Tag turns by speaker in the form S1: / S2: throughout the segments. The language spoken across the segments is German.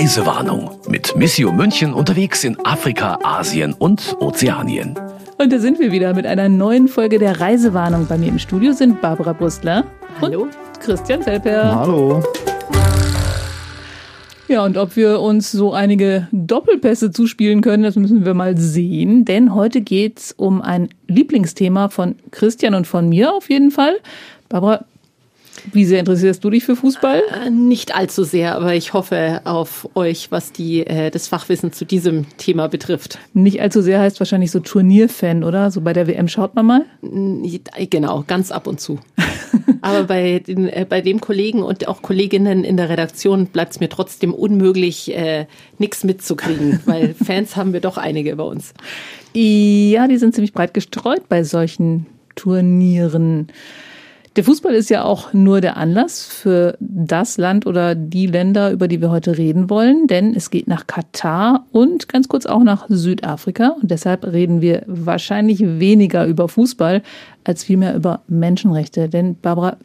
S1: Reisewarnung mit Missio München unterwegs in Afrika, Asien und Ozeanien.
S2: Und da sind wir wieder mit einer neuen Folge der Reisewarnung. Bei mir im Studio sind Barbara Brustler
S3: Hallo.
S2: und Christian Selper.
S4: Hallo.
S2: Ja, und ob wir uns so einige Doppelpässe zuspielen können, das müssen wir mal sehen. Denn heute geht's um ein Lieblingsthema von Christian und von mir auf jeden Fall. Barbara, wie sehr interessierst du dich für Fußball?
S3: Äh, Nicht allzu sehr, aber ich hoffe auf euch, was die, äh, das Fachwissen zu diesem Thema betrifft.
S2: Nicht allzu sehr heißt wahrscheinlich so Turnierfan, oder? So bei der WM schaut man mal.
S3: Genau, ganz ab und zu. Aber bei, den, äh, bei dem Kollegen und auch Kolleginnen in der Redaktion bleibt es mir trotzdem unmöglich, äh, nichts mitzukriegen, weil Fans haben wir doch einige bei uns.
S2: Ja, die sind ziemlich breit gestreut bei solchen Turnieren. Der Fußball ist ja auch nur der Anlass für das Land oder die Länder, über die wir heute reden wollen, denn es geht nach Katar und ganz kurz auch nach Südafrika. Und deshalb reden wir wahrscheinlich weniger über Fußball als vielmehr über Menschenrechte. Denn Barbara,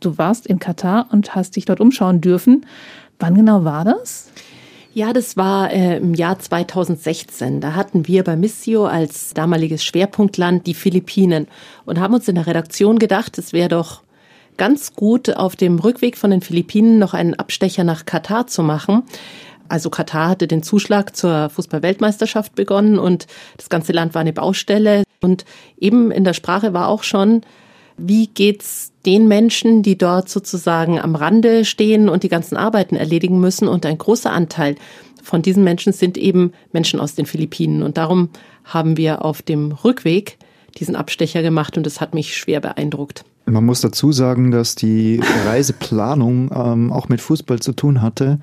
S2: du warst in Katar und hast dich dort umschauen dürfen. Wann genau war das?
S3: Ja, das war äh, im Jahr 2016. Da hatten wir bei Missio als damaliges Schwerpunktland die Philippinen und haben uns in der Redaktion gedacht, es wäre doch ganz gut, auf dem Rückweg von den Philippinen noch einen Abstecher nach Katar zu machen. Also Katar hatte den Zuschlag zur Fußballweltmeisterschaft begonnen und das ganze Land war eine Baustelle. Und eben in der Sprache war auch schon, wie geht's den Menschen, die dort sozusagen am Rande stehen und die ganzen Arbeiten erledigen müssen? Und ein großer Anteil von diesen Menschen sind eben Menschen aus den Philippinen. Und darum haben wir auf dem Rückweg diesen Abstecher gemacht und das hat mich schwer beeindruckt.
S4: Man muss dazu sagen, dass die Reiseplanung ähm, auch mit Fußball zu tun hatte,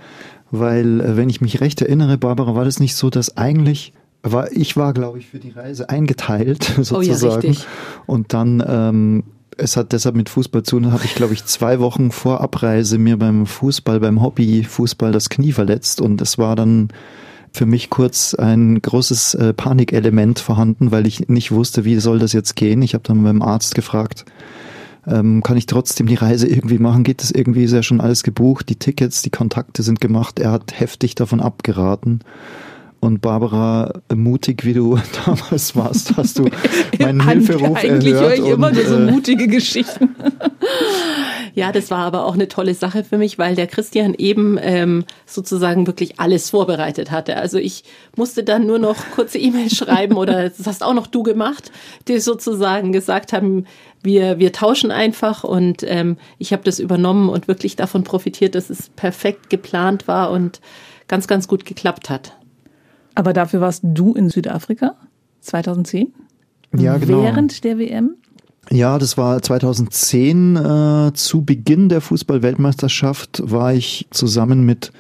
S4: weil, äh, wenn ich mich recht erinnere, Barbara, war das nicht so, dass eigentlich war, ich war, glaube ich, für die Reise eingeteilt, sozusagen.
S3: Oh ja, richtig.
S4: Und dann, ähm, es hat deshalb mit Fußball zu tun, habe ich, glaube ich, zwei Wochen vor Abreise mir beim Fußball, beim Hobby-Fußball das Knie verletzt und es war dann für mich kurz ein großes äh, Panikelement vorhanden, weil ich nicht wusste, wie soll das jetzt gehen. Ich habe dann beim Arzt gefragt, ähm, kann ich trotzdem die Reise irgendwie machen? Geht das irgendwie? Ist ja schon alles gebucht, die Tickets, die Kontakte sind gemacht. Er hat heftig davon abgeraten. Und Barbara, mutig wie du damals warst, hast du meinen Hilferuf
S2: Eigentlich höre
S4: erhört.
S2: ich immer nur so
S4: äh,
S2: mutige Geschichten.
S3: Ja, das war aber auch eine tolle Sache für mich, weil der Christian eben ähm, sozusagen wirklich alles vorbereitet hatte. Also ich musste dann nur noch kurze E-Mails schreiben oder das hast auch noch du gemacht, die sozusagen gesagt haben, wir, wir tauschen einfach und ähm, ich habe das übernommen und wirklich davon profitiert, dass es perfekt geplant war und ganz, ganz gut geklappt hat.
S2: Aber dafür warst du in Südafrika 2010?
S4: Ja, genau.
S2: Während der WM?
S4: Ja, das war 2010 äh, zu Beginn der Fußball-Weltmeisterschaft war ich zusammen mit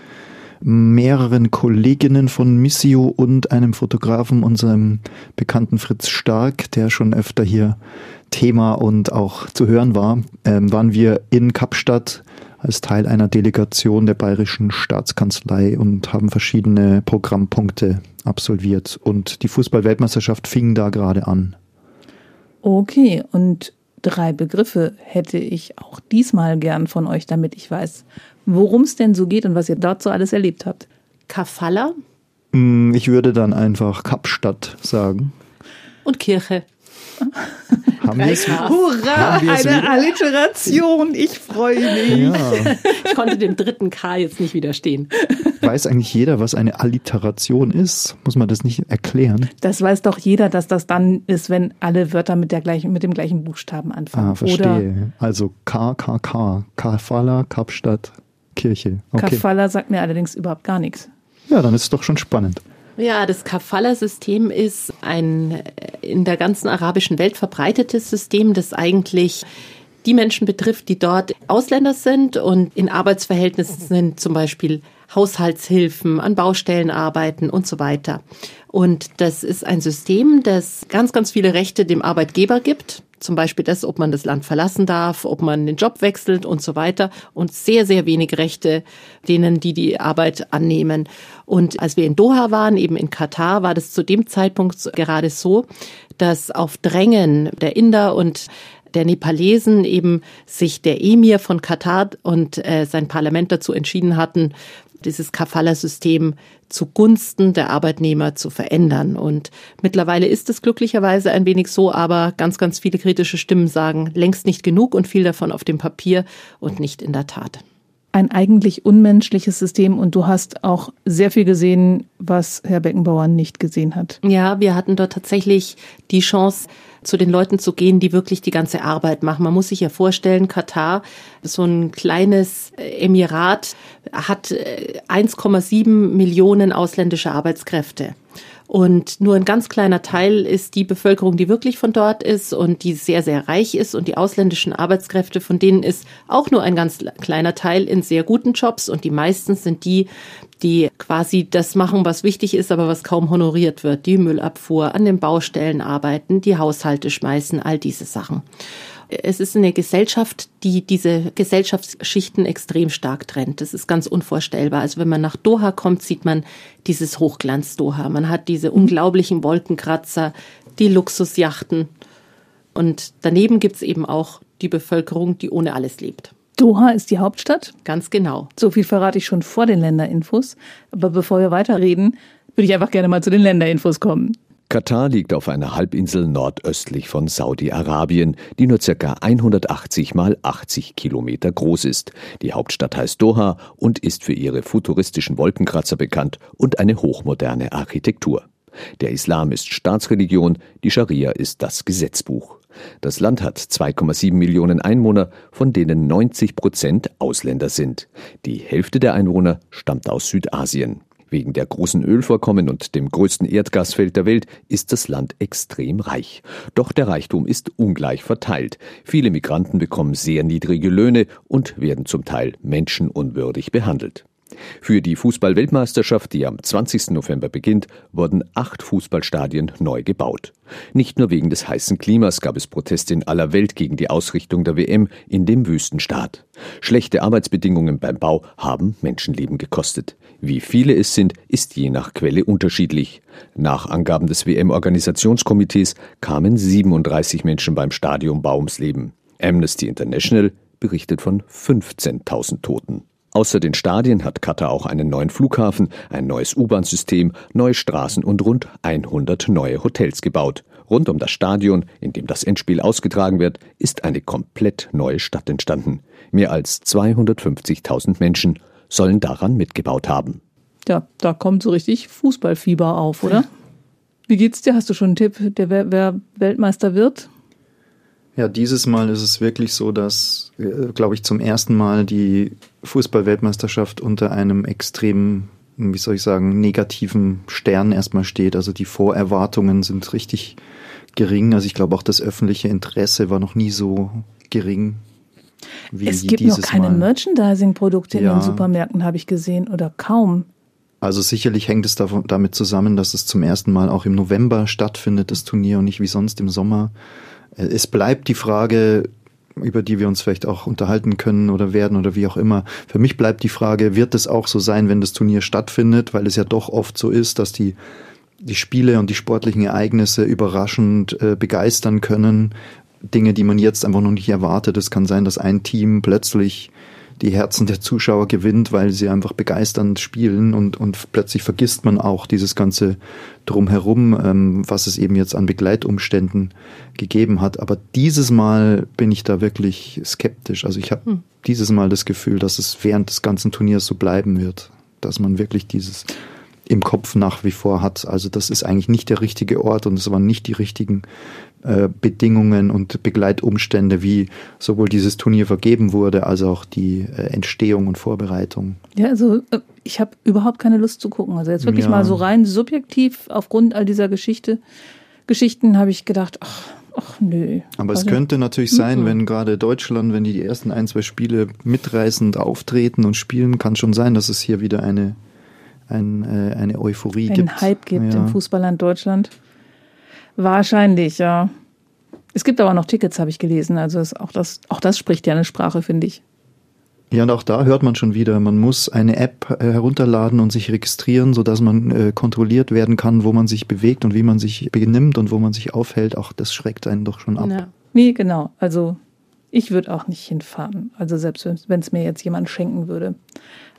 S4: mehreren Kolleginnen von Missio und einem Fotografen, unserem bekannten Fritz Stark, der schon öfter hier Thema und auch zu hören war, ähm, waren wir in Kapstadt als Teil einer Delegation der Bayerischen Staatskanzlei und haben verschiedene Programmpunkte absolviert. Und die Fußball-Weltmeisterschaft fing da gerade an.
S2: Okay, und drei Begriffe hätte ich auch diesmal gern von euch, damit ich weiß, worum es denn so geht und was ihr dort so alles erlebt habt.
S3: Kafala
S4: Mm, Ich würde dann einfach Kapstadt sagen.
S3: und Kirche.
S4: Haben wir es?
S2: Hurra,
S4: Haben
S2: eine
S4: wieder?
S2: Alliteration, ich freue mich.
S4: Ja.
S3: Ich konnte dem dritten K jetzt nicht widerstehen.
S4: Weiß eigentlich jeder, was eine Alliteration ist? Muss man das nicht erklären?
S2: Das weiß doch jeder, dass das dann ist, wenn alle Wörter mit, der gleichen, mit dem gleichen Buchstaben anfangen.
S4: Ah, verstehe. Also K, K, K. Kafala, Kapstadt, Kirche.
S2: Oder
S4: Okay.
S2: Kafala sagt mir allerdings überhaupt gar nichts.
S4: Ja, dann ist es doch schon spannend.
S3: Ja, das Kafala-System ist ein äh, in der ganzen arabischen Welt verbreitetes System, das eigentlich die Menschen betrifft, die dort Ausländer sind und in Arbeitsverhältnissen sind, zum Beispiel Haushaltshilfen, an Baustellen arbeiten und so weiter. Und das ist ein System, das ganz, ganz viele Rechte dem Arbeitgeber gibt. Zum Beispiel das, ob man das Land verlassen darf, ob man den Job wechselt und so weiter. Und sehr, sehr wenig Rechte denen, die die Arbeit annehmen. Und als wir in Doha waren, eben in Katar, war das zu dem Zeitpunkt gerade so, dass auf Drängen der Inder und der Nepalesen eben sich der Emir von Katar und äh, sein Parlament dazu entschieden hatten, dieses Kafala-System zugunsten der Arbeitnehmer zu verändern. Und mittlerweile ist es glücklicherweise ein wenig so, aber ganz, ganz viele kritische Stimmen sagen längst nicht genug und viel davon auf dem Papier und nicht in der Tat
S2: ein eigentlich unmenschliches System und du hast auch sehr viel gesehen, was Herr Beckenbauer nicht gesehen hat.
S3: Ja, wir hatten dort tatsächlich die Chance, zu den Leuten zu gehen, die wirklich die ganze Arbeit machen. Man muss sich ja vorstellen, Katar, so ein kleines Emirat, hat 1,7 äh, Millionen ausländische Arbeitskräfte. Und nur ein ganz kleiner Teil ist die Bevölkerung, die wirklich von dort ist und die sehr, sehr reich ist. Und die ausländischen Arbeitskräfte, von denen ist auch nur ein ganz kleiner Teil in sehr guten Jobs. Und die meisten sind die, die quasi das machen, was wichtig ist, aber was kaum honoriert wird. Die Müllabfuhr, an den Baustellen arbeiten, die Haushalte schmeißen, all diese Sachen. Es ist eine Gesellschaft, die diese Gesellschaftsschichten extrem stark trennt. Das ist ganz unvorstellbar. Also wenn man nach Doha kommt, sieht man dieses Hochglanz-Doha. Man hat diese unglaublichen Wolkenkratzer, die Luxusjachten. Und daneben gibt's eben auch die Bevölkerung, die ohne alles lebt.
S2: Doha ist die Hauptstadt.
S3: Ganz genau.
S2: So viel verrate ich schon vor den Länderinfos. Aber bevor wir weiterreden, würde ich einfach gerne mal zu den Länderinfos kommen.
S1: Katar liegt auf einer Halbinsel nordöstlich von Saudi-Arabien, die nur ca. 180 mal 80 Kilometer groß ist. Die Hauptstadt heißt Doha und ist für ihre futuristischen Wolkenkratzer bekannt und eine hochmoderne Architektur. Der Islam ist Staatsreligion, die Scharia ist das Gesetzbuch. Das Land hat 2,7 Millionen Einwohner, von denen 90 Prozent Ausländer sind. Die Hälfte der Einwohner stammt aus Südasien. Wegen der großen Ölvorkommen und dem größten Erdgasfeld der Welt ist das Land extrem reich. Doch der Reichtum ist ungleich verteilt. Viele Migranten bekommen sehr niedrige Löhne und werden zum Teil menschenunwürdig behandelt. Für die Fußball-Weltmeisterschaft, die am 20. November beginnt, wurden acht Fußballstadien neu gebaut. Nicht nur wegen des heißen Klimas gab es Proteste in aller Welt gegen die Ausrichtung der WM in dem Wüstenstaat. Schlechte Arbeitsbedingungen beim Bau haben Menschenleben gekostet. Wie viele es sind, ist je nach Quelle unterschiedlich. Nach Angaben des WM-Organisationskomitees kamen 37 Menschen beim Stadionbau ums Leben. Amnesty International berichtet von 15.000 Toten. Außer den Stadien hat Katar auch einen neuen Flughafen, ein neues U-Bahn-System, neue Straßen und rund 100 neue Hotels gebaut. Rund um das Stadion, in dem das Endspiel ausgetragen wird, ist eine komplett neue Stadt entstanden. Mehr als 250.000 Menschen sollen daran mitgebaut haben.
S2: Ja, da kommt so richtig Fußballfieber auf, oder? Wie geht's dir? Hast du schon einen Tipp, der wer, wer Weltmeister wird?
S4: Ja, dieses Mal ist es wirklich so, dass, äh, glaube ich, zum ersten Mal die Fußballweltmeisterschaft unter einem extremen, wie soll ich sagen, negativen Stern erstmal steht. Also die Vorerwartungen sind richtig gering. Also ich glaube auch das öffentliche Interesse war noch nie so gering
S2: es gibt noch keine Merchandising-Produkte ja. in den Supermärkten, habe ich gesehen, oder kaum.
S4: Also sicherlich hängt es damit zusammen, dass es zum ersten Mal auch im November stattfindet, das Turnier, und nicht wie sonst im Sommer. Äh, es bleibt die Frage, über die wir uns vielleicht auch unterhalten können oder werden oder wie auch immer. Für mich bleibt die Frage, wird es auch so sein, wenn das Turnier stattfindet, weil es ja doch oft so ist, dass die die Spiele und die sportlichen Ereignisse überraschend äh, begeistern können Dinge, die man jetzt einfach noch nicht erwartet. Es kann sein, dass ein Team plötzlich die Herzen der Zuschauer gewinnt, weil sie einfach begeisternd spielen und, und plötzlich vergisst man auch dieses ganze Drumherum, ähm, was es eben jetzt an Begleitumständen gegeben hat. Aber dieses Mal bin ich da wirklich skeptisch. Also ich habe hm. dieses Mal das Gefühl, dass es während des ganzen Turniers so bleiben wird, dass man wirklich dieses im Kopf nach wie vor hat. Also das ist eigentlich nicht der richtige Ort und es waren nicht die richtigen äh, Bedingungen und Begleitumstände, wie sowohl dieses Turnier vergeben wurde, als auch die äh, Entstehung und Vorbereitung.
S2: Ja, also äh, ich habe überhaupt keine Lust zu gucken. Also jetzt wirklich ja. mal so rein subjektiv aufgrund all dieser Geschichte, Geschichten habe ich gedacht, ach, ach nö.
S4: Aber also, es könnte natürlich sein, wenn gerade Deutschland, wenn die die ersten ein, zwei Spiele mitreißend auftreten und spielen, kann schon sein, dass es hier wieder eine, ein, eine Euphorie
S2: Einen
S4: gibt.
S2: Ein Hype gibt ja. im Fußballland Deutschland. Wahrscheinlich, ja. Es gibt aber noch Tickets, habe ich gelesen. Also auch, das, auch das spricht ja eine Sprache, finde ich.
S4: Ja, und auch da hört man schon wieder, man muss eine App äh, herunterladen und sich registrieren, sodass man äh, kontrolliert werden kann, wo man sich bewegt und wie man sich benimmt und wo man sich aufhält. Auch das schreckt einen doch schon ab. Ja.
S2: Nee, genau. Also ich würde auch nicht hinfahren. Also selbst wenn es mir jetzt jemand schenken würde.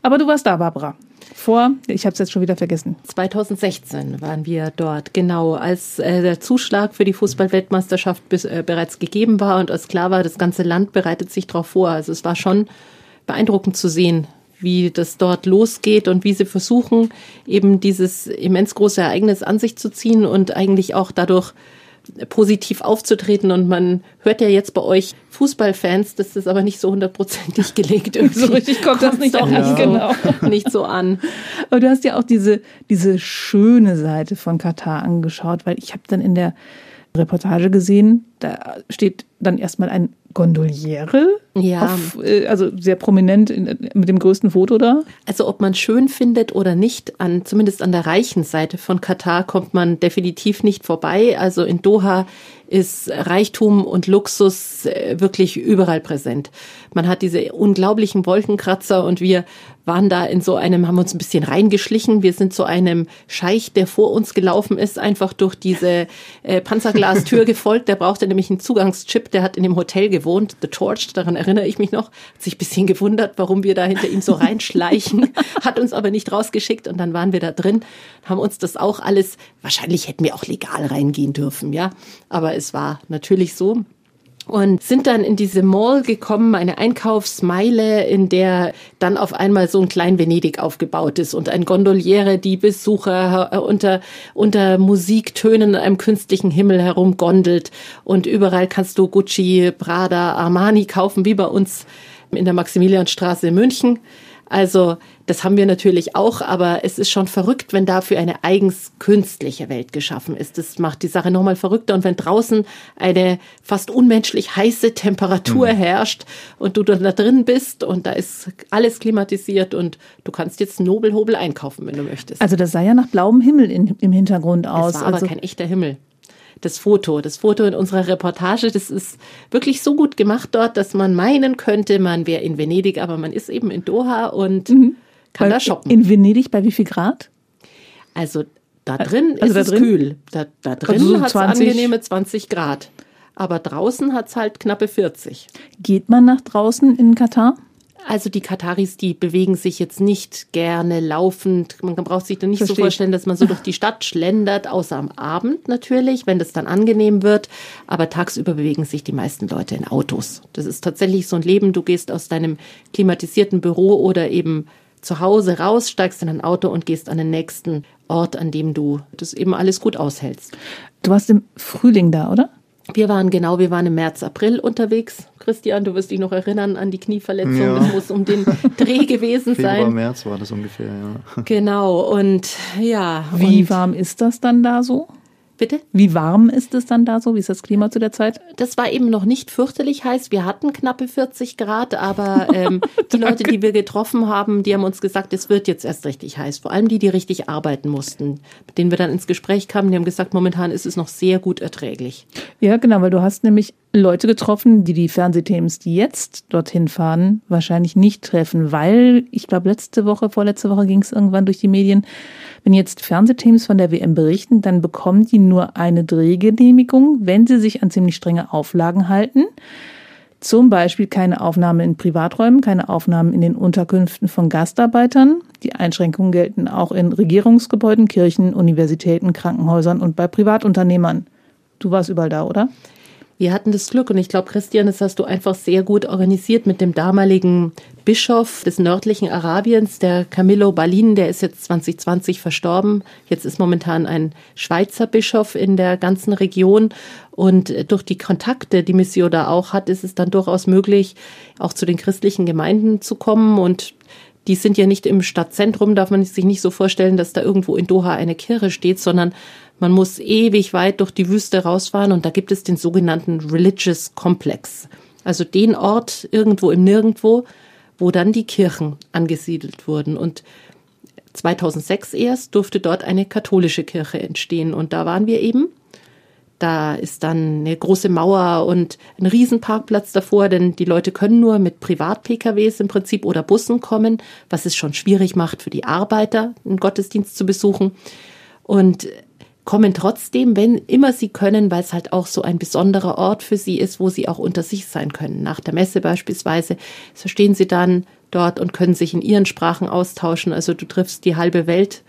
S2: Aber du warst da, Barbara. Vor, ich habe es jetzt schon wieder vergessen.
S3: 2016 waren wir dort, genau, als äh, der Zuschlag für die Fußballweltmeisterschaft äh, bereits gegeben war und als klar war, das ganze Land bereitet sich darauf vor. Also es war schon beeindruckend zu sehen, wie das dort losgeht und wie sie versuchen, eben dieses immens große Ereignis an sich zu ziehen und eigentlich auch dadurch positiv aufzutreten. Und man hört ja jetzt bei euch Fußballfans, das ist aber nicht so hundertprozentig gelegt.
S2: Irgendwie. so richtig kommt das nicht
S3: an.
S2: Ja.
S3: Genau. nicht so an.
S2: Aber du hast ja auch diese, diese schöne Seite von Katar angeschaut, weil ich habe dann in der Reportage gesehen, da steht dann erstmal ein Gondoliere.
S3: Ja.
S2: Auf, äh, also sehr prominent in, mit dem größten Foto da.
S3: Also ob man schön findet oder nicht, an, zumindest an der reichen Seite von Katar kommt man definitiv nicht vorbei. Also in Doha ist Reichtum und Luxus äh, wirklich überall präsent. Man hat diese unglaublichen Wolkenkratzer und wir waren da in so einem, haben uns ein bisschen reingeschlichen. Wir sind zu einem Scheich, der vor uns gelaufen ist, einfach durch diese äh, Panzerglastür gefolgt. Der brauchte nämlich einen Zugangschip. Der hat in dem Hotel gewohnt, The Torch, daran erinnere ich mich noch. Hat sich ein bisschen gewundert, warum wir da hinter ihm so reinschleichen. hat uns aber nicht rausgeschickt und dann waren wir da drin, haben uns das auch alles, wahrscheinlich hätten wir auch legal reingehen dürfen, ja. Aber es war natürlich so, und sind dann in diese Mall gekommen, eine Einkaufsmeile, in der dann auf einmal so ein klein Venedig aufgebaut ist und ein Gondoliere die Besucher äh, unter, unter Musiktönen in einem künstlichen Himmel herumgondelt und überall kannst du Gucci, Prada, Armani kaufen, wie bei uns in der Maximilianstraße in München. Also das haben wir natürlich auch, aber es ist schon verrückt, wenn dafür eine eigens künstliche Welt geschaffen ist. Das macht die Sache nochmal verrückter. Und wenn draußen eine fast unmenschlich heiße Temperatur mhm. herrscht und du dann da drin bist und da ist alles klimatisiert und du kannst jetzt Nobelhobel einkaufen, wenn du möchtest.
S2: Also das sah ja nach blauem Himmel in, im Hintergrund aus.
S3: Das war
S2: also
S3: aber kein echter Himmel das Foto. Das Foto in unserer Reportage, das ist wirklich so gut gemacht dort, dass man meinen könnte, man wäre in Venedig, aber man ist eben in Doha und mhm. kann
S2: bei,
S3: da shoppen.
S2: In Venedig bei wie viel Grad?
S3: Also da drin also ist da es drin? kühl. Da, da drin also so hat es angenehme 20 Grad. Aber draußen hat es halt knappe 40.
S2: Geht man nach draußen in Katar?
S3: Also die Kataris, die bewegen sich jetzt nicht gerne laufend. Man braucht sich dann nicht Verstehe. so vorstellen, dass man so durch die Stadt schlendert, außer am Abend natürlich, wenn das dann angenehm wird. Aber tagsüber bewegen sich die meisten Leute in Autos. Das ist tatsächlich so ein Leben. Du gehst aus deinem klimatisierten Büro oder eben zu Hause raus, steigst in ein Auto und gehst an den nächsten Ort, an dem du das eben alles gut aushältst.
S2: Du warst im Frühling da, oder?
S3: Wir waren genau, wir waren im März, April unterwegs. Christian, du wirst dich noch erinnern an die Knieverletzung. Ja. Das muss um den Dreh gewesen
S4: Februar,
S3: sein.
S4: März war das ungefähr, ja.
S3: Genau, und ja.
S2: Wie
S3: und
S2: warm ist das dann da so?
S3: Bitte?
S2: Wie warm ist es dann da so? Wie ist das Klima zu der Zeit?
S3: Das war eben noch nicht fürchterlich heiß. Wir hatten knappe 40 Grad, aber ähm, die Leute, die wir getroffen haben, die haben uns gesagt, es wird jetzt erst richtig heiß. Vor allem die, die richtig arbeiten mussten, mit denen wir dann ins Gespräch kamen, die haben gesagt, momentan ist es noch sehr gut erträglich.
S2: Ja, genau, weil du hast nämlich Leute getroffen, die die Fernsehthemes, die jetzt dorthin fahren, wahrscheinlich nicht treffen, weil ich glaube, letzte Woche, vorletzte Woche ging es irgendwann durch die Medien, wenn jetzt Fernsehteams von der WM berichten, dann bekommen die nur eine Drehgenehmigung, wenn sie sich an ziemlich strenge Auflagen halten. Zum Beispiel keine Aufnahme in Privaträumen, keine Aufnahmen in den Unterkünften von Gastarbeitern. Die Einschränkungen gelten auch in Regierungsgebäuden, Kirchen, Universitäten, Krankenhäusern und bei Privatunternehmern. Du warst überall da, oder?
S3: Wir hatten das Glück und ich glaube, Christian, das hast du einfach sehr gut organisiert mit dem damaligen Bischof des nördlichen Arabiens, der Camillo Balin, der ist jetzt 2020 verstorben. Jetzt ist momentan ein Schweizer Bischof in der ganzen Region. Und durch die Kontakte, die Missio da auch hat, ist es dann durchaus möglich, auch zu den christlichen Gemeinden zu kommen und die sind ja nicht im Stadtzentrum, darf man sich nicht so vorstellen, dass da irgendwo in Doha eine Kirche steht, sondern man muss ewig weit durch die Wüste rausfahren und da gibt es den sogenannten Religious Complex. Also den Ort irgendwo im Nirgendwo, wo dann die Kirchen angesiedelt wurden. Und 2006 erst durfte dort eine katholische Kirche entstehen. Und da waren wir eben. Da ist dann eine große Mauer und ein Riesenparkplatz davor, denn die Leute können nur mit Privat-PKWs im Prinzip oder Bussen kommen, was es schon schwierig macht für die Arbeiter, einen Gottesdienst zu besuchen. Und kommen trotzdem, wenn immer sie können, weil es halt auch so ein besonderer Ort für sie ist, wo sie auch unter sich sein können. Nach der Messe beispielsweise verstehen sie dann dort und können sich in ihren Sprachen austauschen. Also du triffst die halbe Welt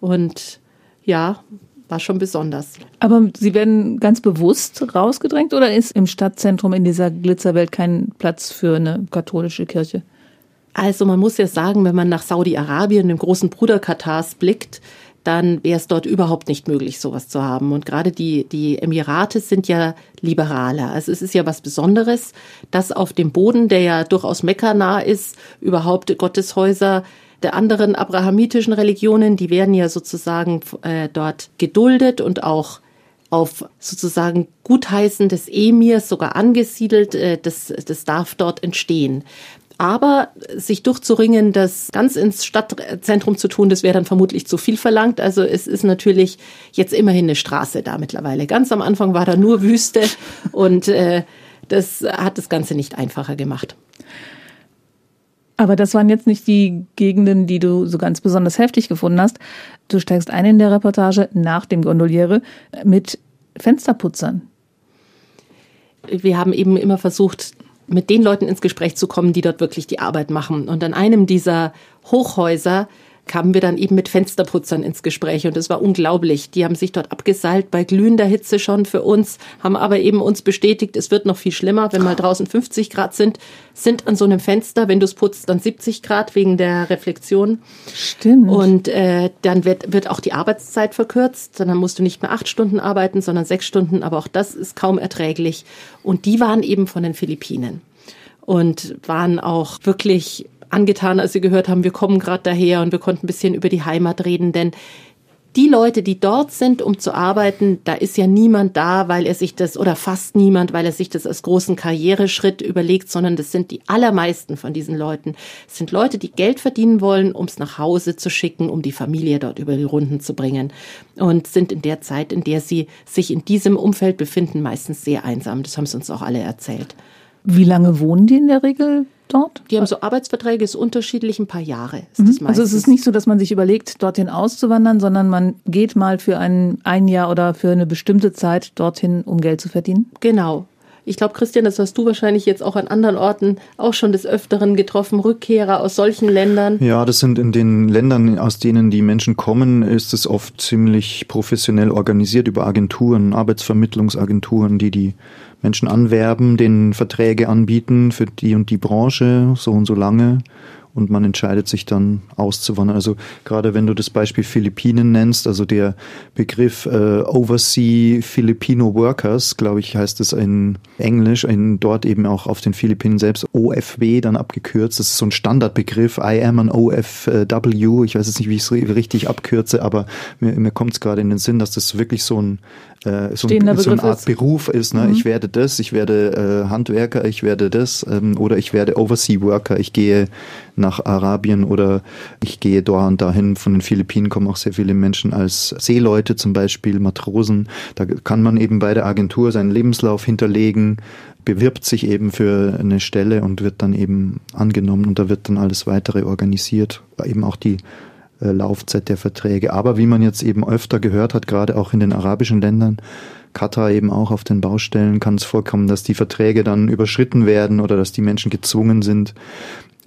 S3: und ja, war schon besonders.
S2: Aber Sie werden ganz bewusst rausgedrängt oder ist im Stadtzentrum in dieser Glitzerwelt kein Platz für eine katholische Kirche?
S3: Also man muss ja sagen, wenn man nach Saudi-Arabien, dem großen Bruder Katars, blickt, dann wäre es dort überhaupt nicht möglich, sowas zu haben. Und gerade die, die Emirate sind ja liberaler. Also es ist ja was Besonderes, dass auf dem Boden, der ja durchaus Mekka nah ist, überhaupt Gotteshäuser der anderen abrahamitischen Religionen, die werden ja sozusagen äh, dort geduldet und auch auf sozusagen Gutheißen des Emirs sogar angesiedelt. Äh, das, das darf dort entstehen. Aber sich durchzuringen, das ganz ins Stadtzentrum zu tun, das wäre dann vermutlich zu viel verlangt. Also es ist natürlich jetzt immerhin eine Straße da mittlerweile. Ganz am Anfang war da nur Wüste und äh, das hat das Ganze nicht einfacher gemacht.
S2: Aber das waren jetzt nicht die Gegenden, die du so ganz besonders heftig gefunden hast. Du steigst ein in der Reportage nach dem Gondoliere mit Fensterputzern.
S3: Wir haben eben immer versucht, mit den Leuten ins Gespräch zu kommen, die dort wirklich die Arbeit machen. Und an einem dieser Hochhäuser kamen wir dann eben mit Fensterputzern ins Gespräch und es war unglaublich. Die haben sich dort abgeseilt bei glühender Hitze schon für uns, haben aber eben uns bestätigt, es wird noch viel schlimmer, wenn mal draußen 50 Grad sind, sind an so einem Fenster, wenn du es putzt, dann 70 Grad wegen der Reflexion.
S2: Stimmt.
S3: Und äh, dann wird, wird auch die Arbeitszeit verkürzt, dann musst du nicht mehr acht Stunden arbeiten, sondern sechs Stunden, aber auch das ist kaum erträglich. Und die waren eben von den Philippinen und waren auch wirklich angetan, als sie gehört haben, wir kommen gerade daher und wir konnten ein bisschen über die Heimat reden, denn die Leute, die dort sind, um zu arbeiten, da ist ja niemand da, weil er sich das, oder fast niemand, weil er sich das als großen Karriereschritt überlegt, sondern das sind die allermeisten von diesen Leuten. Es sind Leute, die Geld verdienen wollen, um es nach Hause zu schicken, um die Familie dort über die Runden zu bringen. Und sind in der Zeit, in der sie sich in diesem Umfeld befinden, meistens sehr einsam. Das haben sie uns auch alle erzählt.
S2: Wie lange wohnen die in der Regel dort?
S3: Die haben so Arbeitsverträge, ist unterschiedlich, ein paar Jahre.
S2: Mhm. also es ist nicht so, dass man sich überlegt, dorthin auszuwandern, sondern man geht mal für ein, ein Jahr oder für eine bestimmte Zeit dorthin, um Geld zu verdienen?
S3: Genau. Ich glaube, Christian, das hast du wahrscheinlich jetzt auch an anderen Orten auch schon des Öfteren getroffen, Rückkehrer aus solchen Ländern.
S4: Ja, das sind in den Ländern, aus denen die Menschen kommen, ist es oft ziemlich professionell organisiert über Agenturen, Arbeitsvermittlungsagenturen, die die Menschen anwerben, denen Verträge anbieten für die und die Branche, so und so lange und man entscheidet sich dann auszuwandern. Also gerade wenn du das Beispiel Philippinen nennst, also der Begriff äh, Oversea Filipino Workers, glaube ich, heißt es in Englisch, in dort eben auch auf den Philippinen selbst OFW dann abgekürzt. Das ist so ein Standardbegriff. I am an OFW. Ich weiß jetzt nicht, wie ich es richtig abkürze, aber mir, mir kommt es gerade in den Sinn, dass das wirklich so ein äh, so, ein, so eine Art ist. Beruf ist. Ne? Mhm. Ich werde das, ich werde äh, Handwerker, ich werde das ähm, oder ich werde Oversea Worker. Ich gehe nach Arabien oder ich gehe da und dahin. Von den Philippinen kommen auch sehr viele Menschen als Seeleute zum Beispiel, Matrosen. Da kann man eben bei der Agentur seinen Lebenslauf hinterlegen, bewirbt sich eben für eine Stelle und wird dann eben angenommen und da wird dann alles weitere organisiert. Eben auch die Laufzeit der Verträge. Aber wie man jetzt eben öfter gehört hat, gerade auch in den arabischen Ländern, Katar eben auch auf den Baustellen, kann es vorkommen, dass die Verträge dann überschritten werden oder dass die Menschen gezwungen sind,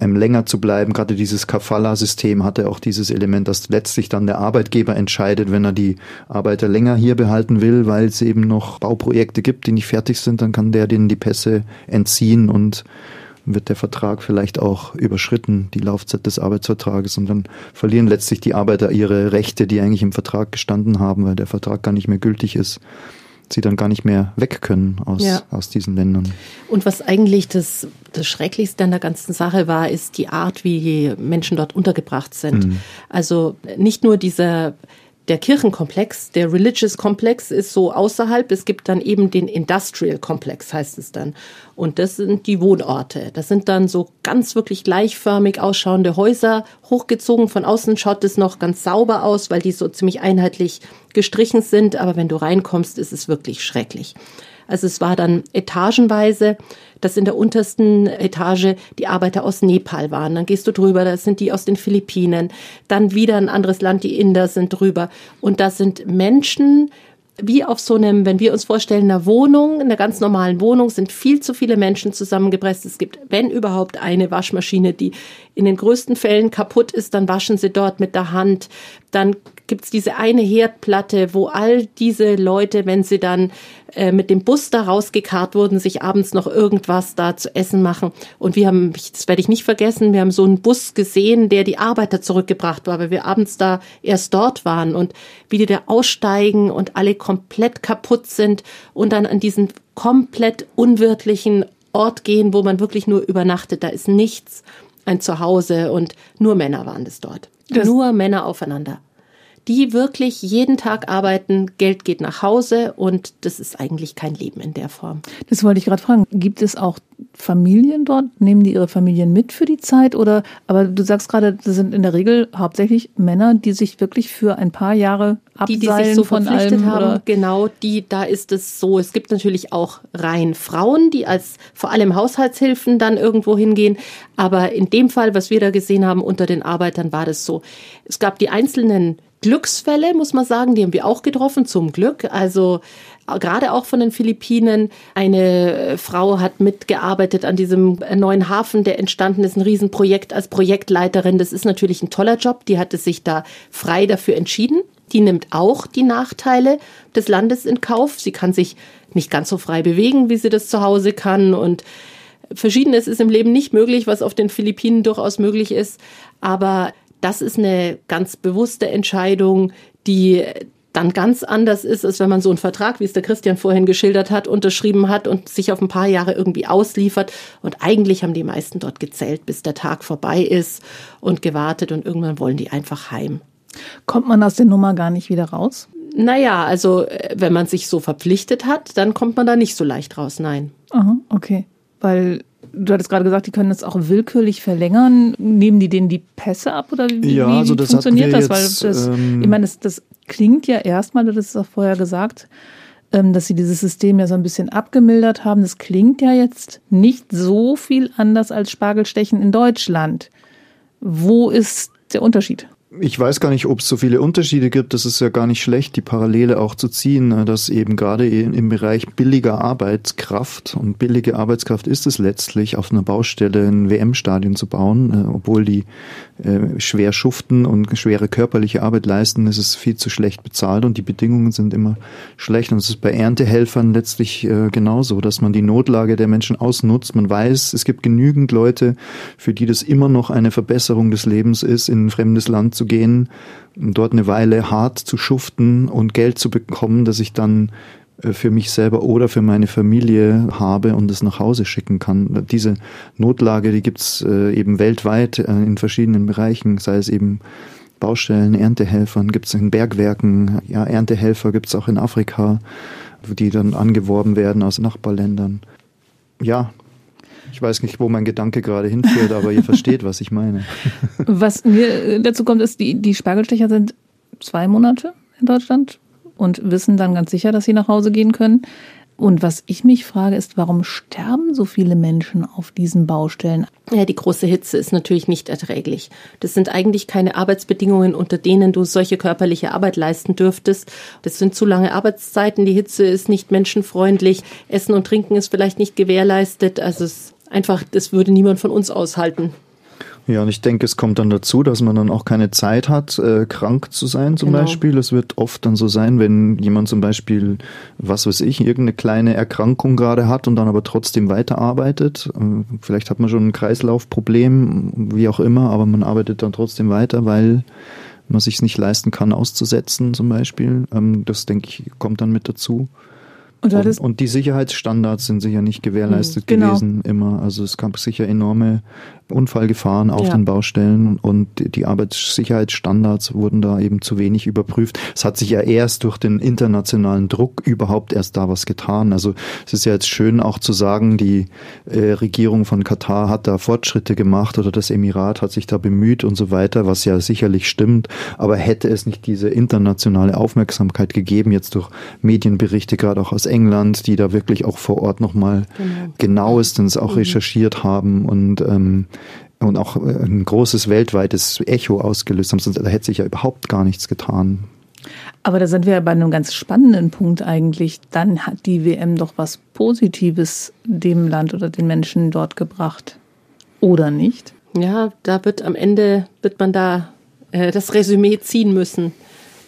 S4: ähm, länger zu bleiben. Gerade dieses Kafala-System hatte auch dieses Element, dass letztlich dann der Arbeitgeber entscheidet, wenn er die Arbeiter länger hier behalten will, weil es eben noch Bauprojekte gibt, die nicht fertig sind, dann kann der denen die Pässe entziehen und wird der Vertrag vielleicht auch überschritten, die Laufzeit des Arbeitsvertrages und dann verlieren letztlich die Arbeiter ihre Rechte, die eigentlich im Vertrag gestanden haben, weil der Vertrag gar nicht mehr gültig ist sie dann gar nicht mehr weg können aus, ja. aus diesen Ländern.
S3: Und was eigentlich das, das Schrecklichste an der ganzen Sache war, ist die Art, wie Menschen dort untergebracht sind. Mhm. Also nicht nur dieser der Kirchenkomplex, der Religious Komplex ist so außerhalb. Es gibt dann eben den Industrial Komplex, heißt es dann. Und das sind die Wohnorte. Das sind dann so ganz wirklich gleichförmig ausschauende Häuser. Hochgezogen von außen schaut es noch ganz sauber aus, weil die so ziemlich einheitlich gestrichen sind. Aber wenn du reinkommst, ist es wirklich schrecklich. Also es war dann etagenweise. Dass in der untersten Etage die Arbeiter aus Nepal waren. Dann gehst du drüber, das sind die aus den Philippinen. Dann wieder ein anderes Land, die Inder sind drüber. Und das sind Menschen, wie auf so einem, wenn wir uns vorstellen, einer Wohnung, in einer ganz normalen Wohnung sind viel zu viele Menschen zusammengepresst. Es gibt, wenn überhaupt, eine Waschmaschine, die in den größten Fällen kaputt ist, dann waschen sie dort mit der Hand. Dann gibt's diese eine Herdplatte, wo all diese Leute, wenn sie dann äh, mit dem Bus da rausgekarrt wurden, sich abends noch irgendwas da zu essen machen. Und wir haben, das werde ich nicht vergessen, wir haben so einen Bus gesehen, der die Arbeiter zurückgebracht war, weil wir abends da erst dort waren und wie die da aussteigen und alle komplett kaputt sind und dann an diesen komplett unwirtlichen Ort gehen, wo man wirklich nur übernachtet. Da ist nichts, ein Zuhause und nur Männer waren es dort. Das nur Männer aufeinander die wirklich jeden Tag arbeiten, Geld geht nach Hause und das ist eigentlich kein Leben in der Form.
S2: Das wollte ich gerade fragen. Gibt es auch Familien dort? Nehmen die ihre Familien mit für die Zeit oder, aber du sagst gerade, das sind in der Regel hauptsächlich Männer, die sich wirklich für ein paar Jahre abseilen
S3: die, die sich so
S2: von
S3: verpflichtet
S2: allem,
S3: haben,
S2: oder?
S3: genau, die, da ist es so. Es gibt natürlich auch rein Frauen, die als vor allem Haushaltshilfen dann irgendwo hingehen. Aber in dem Fall, was wir da gesehen haben unter den Arbeitern, war das so. Es gab die einzelnen Glücksfälle, muss man sagen, die haben wir auch getroffen, zum Glück. Also gerade auch von den Philippinen. Eine Frau hat mitgearbeitet an diesem neuen Hafen, der entstanden ist, ein Riesenprojekt als Projektleiterin. Das ist natürlich ein toller Job. Die hatte sich da frei dafür entschieden. Die nimmt auch die Nachteile des Landes in Kauf. Sie kann sich nicht ganz so frei bewegen, wie sie das zu Hause kann und Verschiedenes ist im Leben nicht möglich, was auf den Philippinen durchaus möglich ist. Aber das ist eine ganz bewusste Entscheidung, die dann ganz anders ist, als wenn man so einen Vertrag, wie es der Christian vorhin geschildert hat, unterschrieben hat und sich auf ein paar Jahre irgendwie ausliefert. Und eigentlich haben die meisten dort gezählt, bis der Tag vorbei ist und gewartet und irgendwann wollen die einfach heim.
S2: Kommt man aus der Nummer gar nicht wieder raus?
S3: Naja, also äh, wenn man sich so verpflichtet hat, dann kommt man da nicht so leicht raus, nein.
S2: Aha, okay. Weil du hattest gerade gesagt, die können das auch willkürlich verlängern. Nehmen die denen die Pässe ab oder wie,
S4: Ja,
S2: wie
S4: also das
S2: funktioniert das? Weil
S4: jetzt,
S2: das,
S4: ähm,
S2: ich meine, das, das klingt ja erstmal, das ist auch vorher gesagt, ähm, dass sie dieses System ja so ein bisschen abgemildert haben. Das klingt ja jetzt nicht so viel anders als Spargelstechen in Deutschland. Wo ist der Unterschied?
S4: Ich weiß gar nicht, ob es so viele Unterschiede gibt. Das ist ja gar nicht schlecht, die Parallele auch zu ziehen, äh, dass eben gerade im Bereich billiger Arbeitskraft und billige Arbeitskraft ist es letztlich, auf einer Baustelle ein WM-Stadion zu bauen, äh, obwohl die äh, schwer schuften und schwere körperliche Arbeit leisten, ist es viel zu schlecht bezahlt und die Bedingungen sind immer schlecht. Und es ist bei Erntehelfern letztlich genauso, dass man die Notlage der Menschen ausnutzt. Man weiß, es gibt genügend Leute, für die das immer noch eine Verbesserung des Lebens ist, in ein fremdes Land zu gehen, dort eine Weile hart zu schuften und Geld zu bekommen, das ich dann äh, für mich selber oder für meine Familie habe und es nach Hause schicken kann. Diese Notlage, die gibt's äh, eben weltweit äh, in verschiedenen Bereichen, sei es eben Baustellen, Erntehelfern, gibt's in Bergwerken, ja, Erntehelfer gibt's auch in Afrika, die dann angeworben werden aus Nachbarländern. Ja, ich weiß nicht, wo mein Gedanke gerade hinführt, aber ihr versteht, was ich meine.
S2: Was mir dazu kommt, ist, die, die Spargelstecher sind zwei Monate in Deutschland und wissen dann ganz sicher, dass sie nach Hause gehen können. Und was ich mich frage, ist, warum sterben so viele Menschen auf diesen Baustellen?
S3: Ja, die große Hitze ist natürlich nicht erträglich. Das sind eigentlich keine Arbeitsbedingungen, unter denen du solche körperliche Arbeit leisten dürftest. Das sind zu lange Arbeitszeiten, die Hitze ist nicht menschenfreundlich, Essen und Trinken ist vielleicht nicht gewährleistet. Also es einfach, das würde niemand von uns aushalten.
S4: Ja, und ich denke, es kommt dann dazu, dass man dann auch keine Zeit hat, äh, krank zu sein zum
S3: Genau.
S4: Beispiel. Es wird oft dann so sein, wenn jemand zum Beispiel, was weiß ich, irgendeine kleine Erkrankung gerade hat und dann aber trotzdem weiterarbeitet. Ähm, Vielleicht hat man schon ein Kreislaufproblem, wie auch immer, aber man arbeitet dann trotzdem weiter, weil man sich nicht leisten kann, auszusetzen zum Beispiel. Ähm, Das, denke ich, kommt dann mit dazu.
S2: Und
S4: Und, und die Sicherheitsstandards sind sicher nicht gewährleistet
S2: Hm, genau.
S4: gewesen immer. Also es gab sicher enorme Unfallgefahren auf
S3: Ja.
S4: den Baustellen und die Arbeitssicherheitsstandards wurden da eben zu wenig überprüft. Es hat sich ja erst durch den internationalen Druck überhaupt erst da was getan. Also es ist ja jetzt schön auch zu sagen, die äh, Regierung von Katar hat da Fortschritte gemacht oder das Emirat hat sich da bemüht und so weiter, was ja sicherlich stimmt. Aber hätte es nicht diese internationale Aufmerksamkeit gegeben, jetzt durch Medienberichte, gerade auch aus England, die da wirklich auch vor Ort nochmal genau. genauestens auch mhm. recherchiert haben und ähm, und auch äh, ein großes weltweites Echo ausgelöst haben. Sonst da hätte sich ja überhaupt gar nichts getan.
S2: Aber da sind wir bei einem ganz spannenden Punkt eigentlich. Dann hat die WM doch was Positives dem Land oder den Menschen dort gebracht. Oder nicht?
S3: Ja, da wird am Ende, wird man da äh, das Resümee ziehen müssen.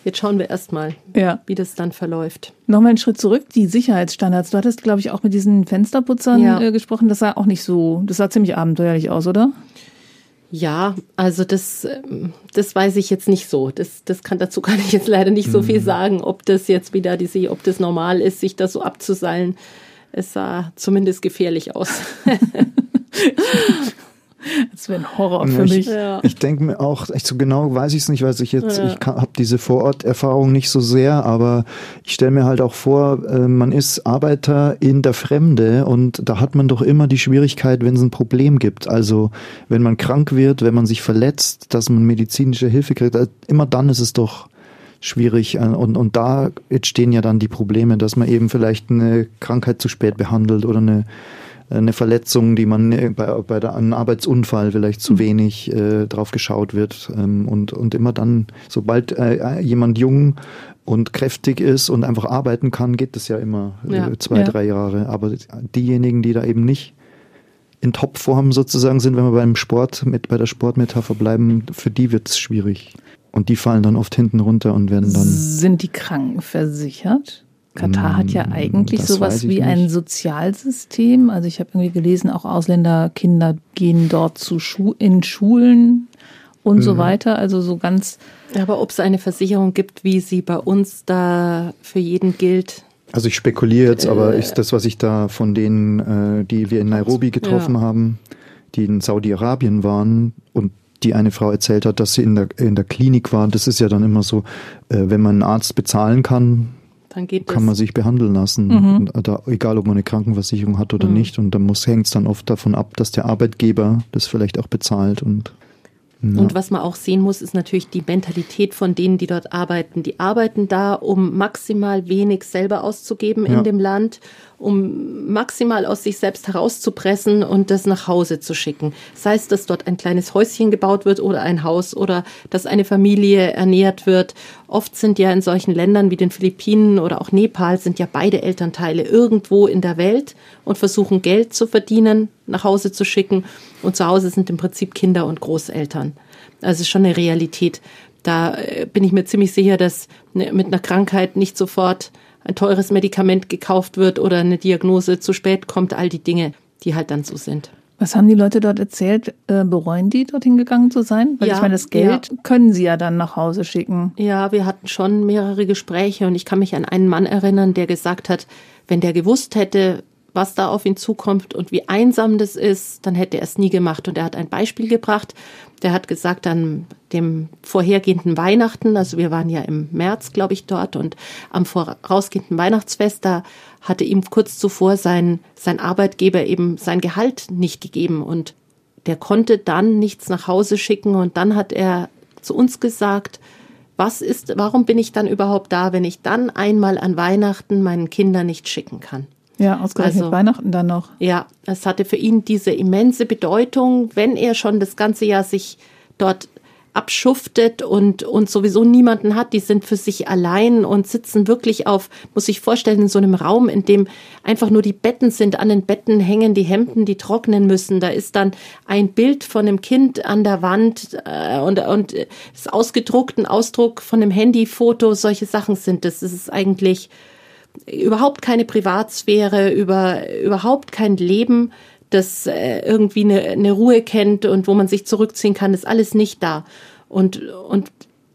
S3: Jetzt schauen wir erstmal, ja. wie das dann verläuft.
S2: Nochmal einen Schritt zurück, die Sicherheitsstandards. Du hattest, glaube ich, auch mit diesen Fensterputzern ja. äh, gesprochen. Das sah auch nicht so, das sah ziemlich abenteuerlich aus, oder?
S3: Ja, also das, ähm, das weiß ich jetzt nicht so. Das, das kann, dazu kann ich jetzt leider nicht so viel mhm. sagen, ob das jetzt wieder diese, ob das normal ist, sich da so abzuseilen. Es sah zumindest gefährlich aus.
S2: Das wäre ein Horror für
S4: ich,
S2: mich.
S4: Ja. Ich denke mir auch, echt so genau weiß ich es nicht, weil ich jetzt, ja. ich habe diese Vororterfahrung nicht so sehr, aber ich stelle mir halt auch vor, äh, man ist Arbeiter in der Fremde und da hat man doch immer die Schwierigkeit, wenn es ein Problem gibt. Also wenn man krank wird, wenn man sich verletzt, dass man medizinische Hilfe kriegt, also immer dann ist es doch schwierig. Äh, und, und da entstehen ja dann die Probleme, dass man eben vielleicht eine Krankheit zu spät behandelt oder eine eine Verletzung, die man äh, bei, bei der, einem Arbeitsunfall vielleicht zu mhm. wenig äh, drauf geschaut wird. Ähm, und, und immer dann, sobald äh, jemand jung und kräftig ist und einfach arbeiten kann, geht das ja immer äh, ja. zwei, ja. drei Jahre. Aber diejenigen, die da eben nicht in Topform sozusagen sind, wenn wir beim Sport, mit, bei der Sportmetapher bleiben, für die wird es schwierig. Und die fallen dann oft hinten runter und werden dann.
S2: Sind die krankenversichert? Katar hat ja mm, eigentlich das sowas wie nicht. ein Sozialsystem. Also ich habe irgendwie gelesen, auch Ausländerkinder gehen dort zu Schu in Schulen und mhm. so weiter. Also so ganz.
S3: Aber ob es eine Versicherung gibt, wie sie bei uns da für jeden gilt.
S4: Also ich spekuliere jetzt, aber äh, ist das, was ich da von denen, äh, die wir in Nairobi getroffen ja. haben, die in Saudi-Arabien waren und die eine Frau erzählt hat, dass sie in der, in der Klinik waren. Das ist ja dann immer so, äh, wenn man einen Arzt bezahlen kann, dann geht kann das. man sich behandeln lassen, mhm. da, egal ob man eine Krankenversicherung hat oder mhm. nicht. Und da muss hängt es dann oft davon ab, dass der Arbeitgeber das vielleicht auch bezahlt und
S3: ja. Und was man auch sehen muss, ist natürlich die Mentalität von denen, die dort arbeiten. Die arbeiten da, um maximal wenig selber auszugeben ja. in dem Land um maximal aus sich selbst herauszupressen und das nach Hause zu schicken. Sei es, dass dort ein kleines Häuschen gebaut wird oder ein Haus oder dass eine Familie ernährt wird. Oft sind ja in solchen Ländern wie den Philippinen oder auch Nepal sind ja beide Elternteile irgendwo in der Welt und versuchen Geld zu verdienen, nach Hause zu schicken. Und zu Hause sind im Prinzip Kinder und Großeltern. Also schon eine Realität. Da äh, bin ich mir ziemlich sicher, dass ne, mit einer Krankheit nicht sofort ein teures Medikament gekauft wird oder eine Diagnose zu spät kommt, all die Dinge, die halt dann so sind.
S2: Was haben die Leute dort erzählt? Äh, bereuen die, dorthin gegangen zu sein? Weil ja, ich meine, das Geld ja. können sie ja dann nach Hause schicken.
S3: Ja, wir hatten schon mehrere Gespräche und ich kann mich an einen Mann erinnern, der gesagt hat, wenn der gewusst hätte, was da auf ihn zukommt und wie einsam das ist, dann hätte er es nie gemacht. Und er hat ein Beispiel gebracht. Der hat gesagt, an dem vorhergehenden Weihnachten, also wir waren ja im März, glaube ich, dort und am vorausgehenden Weihnachtsfest, da hatte ihm kurz zuvor sein, sein Arbeitgeber eben sein Gehalt nicht gegeben und der konnte dann nichts nach Hause schicken und dann hat er zu uns gesagt, was ist, warum bin ich dann überhaupt da, wenn ich dann einmal an Weihnachten meinen Kindern nicht schicken kann?
S2: Ja, ausgerechnet also, Weihnachten dann noch.
S3: Ja, es hatte für ihn diese immense Bedeutung, wenn er schon das ganze Jahr sich dort abschuftet und, und sowieso niemanden hat, die sind für sich allein und sitzen wirklich auf, muss ich vorstellen, in so einem Raum, in dem einfach nur die Betten sind. An den Betten hängen die Hemden, die trocknen müssen. Da ist dann ein Bild von einem Kind an der Wand äh, und, und ist ausgedruckt, ein Ausdruck von einem Handyfoto. Solche Sachen sind das. Das ist eigentlich überhaupt keine Privatsphäre, über, überhaupt kein Leben, das äh, irgendwie eine, eine Ruhe kennt und wo man sich zurückziehen kann, ist alles nicht da. Und, und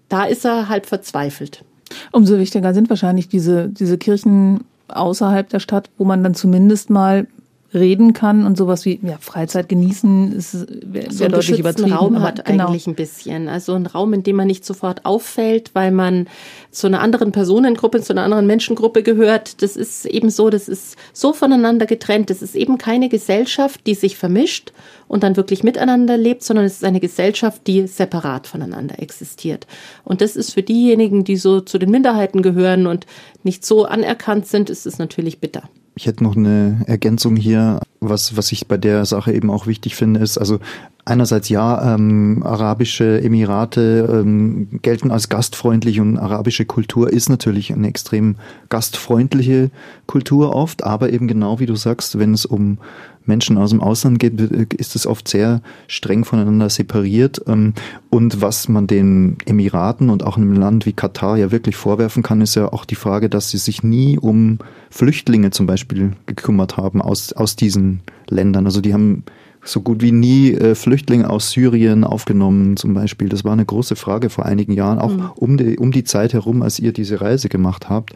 S3: da ist er halb verzweifelt.
S2: Umso wichtiger sind wahrscheinlich diese, diese Kirchen außerhalb der Stadt, wo man dann zumindest mal reden kann und sowas wie ja, Freizeit genießen ist
S3: wär, so wär deutlich übertrieben. Raum hat genau. eigentlich ein bisschen. Also ein Raum, in dem man nicht sofort auffällt, weil man zu einer anderen Personengruppe, zu einer anderen Menschengruppe gehört. Das ist eben so, das ist so voneinander getrennt. Das ist eben keine Gesellschaft, die sich vermischt und dann wirklich miteinander lebt, sondern es ist eine Gesellschaft, die separat voneinander existiert. Und das ist für diejenigen, die so zu den Minderheiten gehören und nicht so anerkannt sind, ist es natürlich bitter.
S4: Ich hätte noch eine Ergänzung hier, was, was ich bei der Sache eben auch wichtig finde, ist, also einerseits ja, ähm, arabische Emirate ähm, gelten als gastfreundlich und arabische Kultur ist natürlich eine extrem gastfreundliche Kultur oft, aber eben genau wie du sagst, wenn es um Menschen aus dem Ausland geht, ist es oft sehr streng voneinander separiert. Ähm, und was man den Emiraten und auch einem Land wie Katar ja wirklich vorwerfen kann, ist ja auch die Frage, dass sie sich nie um Flüchtlinge zum Beispiel gekümmert haben aus, aus diesen Ländern. Also die haben so gut wie nie äh, Flüchtlinge aus Syrien aufgenommen, zum Beispiel. Das war eine große Frage vor einigen Jahren, auch mhm. um, die, um die Zeit herum, als ihr diese Reise gemacht habt.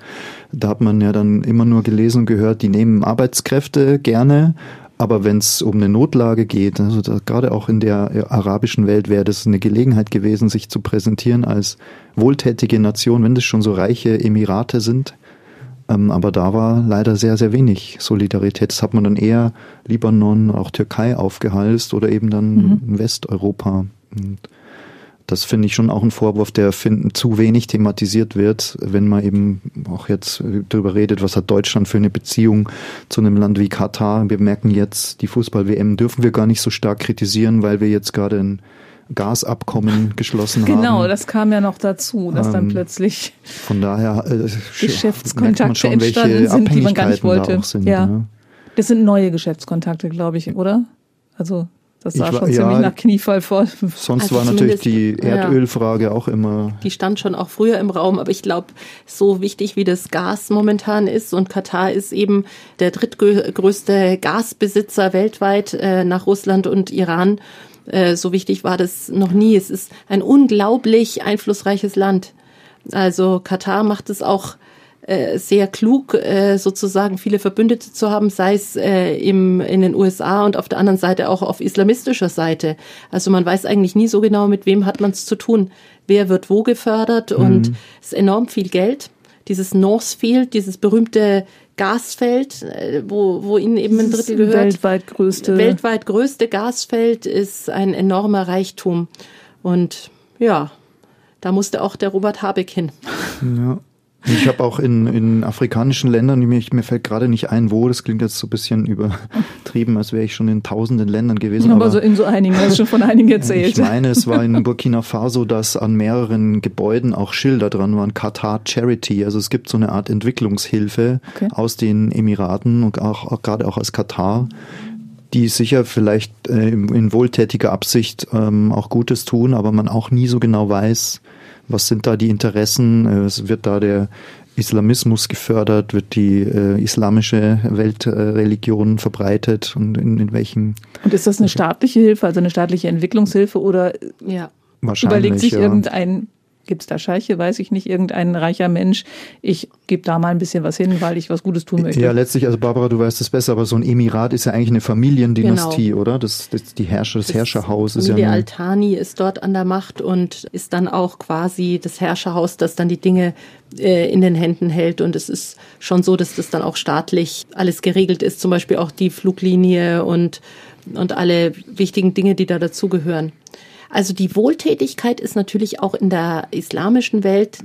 S4: Da hat man ja dann immer nur gelesen und gehört, die nehmen Arbeitskräfte gerne, aber wenn es um eine Notlage geht, also gerade auch in der äh, arabischen Welt wäre das eine Gelegenheit gewesen, sich zu präsentieren als wohltätige Nation, wenn das schon so reiche Emirate sind. Ähm, aber da war leider sehr, sehr wenig Solidarität. Das hat man dann eher Libanon, auch Türkei aufgehalst oder eben dann mhm. Westeuropa. Und das finde ich schon auch ein Vorwurf, der finden, zu wenig thematisiert wird, wenn man eben auch jetzt darüber redet, was hat Deutschland für eine Beziehung zu einem Land wie Katar. Wir merken jetzt, die Fußball-WM dürfen wir gar nicht so stark kritisieren, weil wir jetzt gerade ein Gasabkommen geschlossen
S2: genau,
S4: haben.
S2: Genau, das kam ja noch dazu, dass ähm, dann plötzlich
S4: von daher äh,
S2: Geschäftskontakte schon, entstanden sind, die man gar nicht wollte. Sind, ja. Ne? Das sind neue Geschäftskontakte, glaube ich, oder? Also das sah war, schon ziemlich ja, nach Kniefall vor.
S4: Sonst also war natürlich die Erdölfrage ja, auch immer.
S3: Die stand schon auch früher im Raum, aber ich glaube, so wichtig wie das Gas momentan ist und Katar ist eben der drittgrößte Gasbesitzer weltweit äh, nach Russland und Iran. Äh, so wichtig war das noch nie. Es ist ein unglaublich einflussreiches Land. Also Katar macht es auch äh, sehr klug, äh, sozusagen viele Verbündete zu haben, sei es äh, im, in den USA und auf der anderen Seite auch auf islamistischer Seite. Also man weiß eigentlich nie so genau, mit wem hat man es zu tun, wer wird wo gefördert mhm. und es ist enorm viel Geld. Dieses Northfield, dieses berühmte Gasfeld, äh, wo, wo Ihnen eben ein Drittel gehört.
S2: Weltweit größte.
S3: Weltweit größte Gasfeld ist ein enormer Reichtum. Und ja, da musste auch der Robert Habeck hin.
S4: Ja. Ich habe auch in, in afrikanischen Ländern, mir, mir fällt gerade nicht ein, wo, das klingt jetzt so ein bisschen übertrieben, als wäre ich schon in tausenden Ländern gewesen.
S2: Aber, aber so in so einigen, hast schon von einigen erzählt.
S4: Ich meine, es war in Burkina Faso, dass an mehreren Gebäuden auch Schilder dran waren, Qatar Charity. Also es gibt so eine Art Entwicklungshilfe okay. aus den Emiraten und auch, auch gerade auch aus Katar die sicher vielleicht äh, in wohltätiger Absicht ähm, auch Gutes tun, aber man auch nie so genau weiß, was sind da die Interessen? Äh, es wird da der Islamismus gefördert? Wird die äh, islamische Weltreligion verbreitet? Und in, in welchen?
S2: Und ist das eine staatliche Hilfe, also eine staatliche Entwicklungshilfe oder ja. überlegt sich ja. irgendein Gibt es da Scheiche, weiß ich nicht, irgendein reicher Mensch, ich gebe da mal ein bisschen was hin, weil ich was Gutes tun möchte.
S4: Ja, letztlich, also Barbara, du weißt es besser, aber so ein Emirat ist ja eigentlich eine Familiendynastie, genau. oder? Das, das, die Herrscher, das, das Herrscherhaus ist ja.
S3: Die Altani ist dort an der Macht und ist dann auch quasi das Herrscherhaus, das dann die Dinge äh, in den Händen hält. Und es ist schon so, dass das dann auch staatlich alles geregelt ist, zum Beispiel auch die Fluglinie und, und alle wichtigen Dinge, die da dazugehören. Also die Wohltätigkeit ist natürlich auch in der islamischen Welt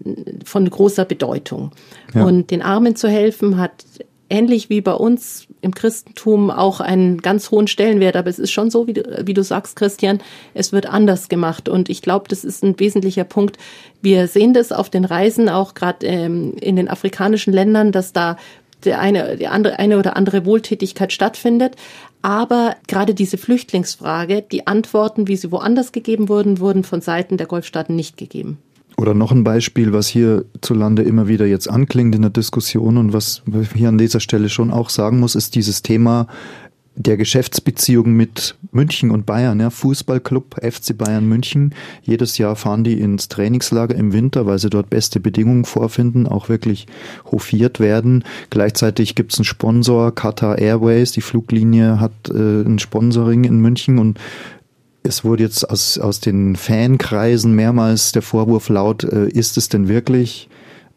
S3: von großer Bedeutung. Ja. Und den Armen zu helfen hat ähnlich wie bei uns im Christentum auch einen ganz hohen Stellenwert. Aber es ist schon so, wie du, wie du sagst, Christian, es wird anders gemacht. Und ich glaube, das ist ein wesentlicher Punkt. Wir sehen das auf den Reisen, auch gerade ähm, in den afrikanischen Ländern, dass da der eine, die andere, eine oder andere Wohltätigkeit stattfindet. Aber gerade diese Flüchtlingsfrage, die Antworten, wie sie woanders gegeben wurden, wurden von Seiten der Golfstaaten nicht gegeben.
S4: Oder noch ein Beispiel, was hierzulande immer wieder jetzt anklingt in der Diskussion und was hier an dieser Stelle schon auch sagen muss, ist dieses Thema der Geschäftsbeziehung mit München und Bayern, ja, Fußballclub FC Bayern München. Jedes Jahr fahren die ins Trainingslager im Winter, weil sie dort beste Bedingungen vorfinden, auch wirklich hofiert werden. Gleichzeitig gibt es einen Sponsor, Qatar Airways, die Fluglinie hat äh, ein Sponsoring in München und es wurde jetzt aus, aus den Fankreisen mehrmals der Vorwurf laut, äh, ist es denn wirklich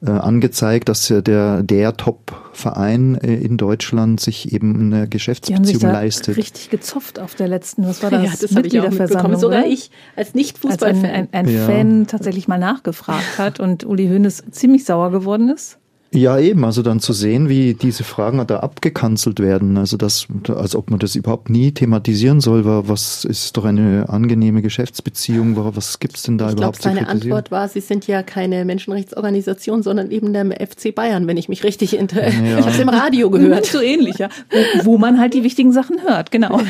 S4: äh, angezeigt, dass der, der Top-Verein äh, in Deutschland sich eben eine Geschäftsbeziehung
S2: Die haben sich da
S4: leistet.
S2: richtig gezopft auf der letzten, was war das?
S3: Ja, das habe ich auch mitbekommen. Sogar
S2: oder?
S3: ich als nicht
S2: Als ein, ein, ein
S4: Ja.
S2: Fan tatsächlich mal nachgefragt hat und Uli Hoeneß ziemlich sauer geworden ist.
S4: Ja, eben, also dann zu sehen, wie diese Fragen da abgekanzelt werden, also das, als ob man das überhaupt nie thematisieren soll, war, was ist doch eine angenehme Geschäftsbeziehung, war, was gibt's denn da
S3: ich glaube,
S4: überhaupt zu
S3: seine? Antwort war, sie sind ja keine Menschenrechtsorganisation, sondern eben der FC Bayern, wenn ich mich richtig inter Ich habe es im Radio gehört.
S2: So ähnlich, ja. Wo, wo man halt die wichtigen Sachen hört, genau.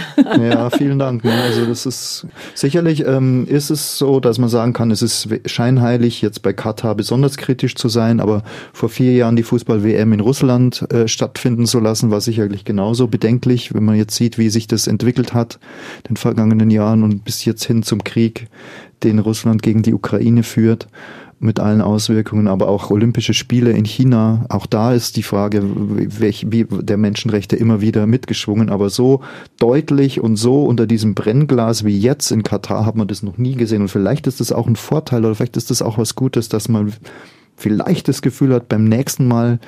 S4: Ja, vielen Dank. Ne? Also das ist sicherlich ähm, ist es so, dass man sagen kann, es ist scheinheilig, jetzt bei Katar besonders kritisch zu sein, aber vor vier Jahren die Fußball-WM in Russland äh, stattfinden zu lassen, war sicherlich genauso bedenklich, wenn man jetzt sieht, wie sich das entwickelt hat in den vergangenen Jahren und bis jetzt hin zum Krieg, den Russland gegen die Ukraine führt mit allen Auswirkungen, aber auch Olympische Spiele in China. Auch da ist die Frage, welch, wie der Menschenrechte immer wieder mitgeschwungen, aber so deutlich und so unter diesem Brennglas wie jetzt in Katar hat man das noch nie gesehen. Und vielleicht ist das auch ein Vorteil oder vielleicht ist das auch was Gutes, dass man vielleicht das Gefühl hat, beim nächsten Mal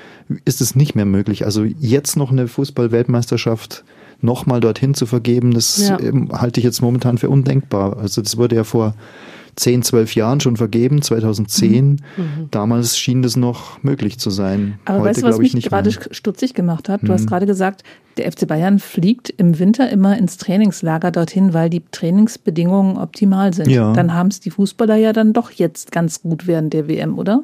S4: ist es nicht mehr möglich. Also jetzt noch eine Fußball-Weltmeisterschaft nochmal dorthin zu vergeben, das
S3: Ja.
S4: ähm, halte ich jetzt momentan für undenkbar. Also das wurde ja vor 10, 12 Jahren schon vergeben, 2010. Damals schien das noch möglich zu sein.
S2: Aber
S4: Heute
S2: weißt du, was mich
S4: nicht
S2: gerade
S4: mehr. Mhm.
S2: stutzig gemacht hat? Du hast gerade gesagt, der FC Bayern fliegt im Winter immer ins Trainingslager dorthin, weil die Trainingsbedingungen optimal sind.
S4: Ja.
S2: Dann haben es die Fußballer ja dann doch jetzt ganz gut während der WM, oder?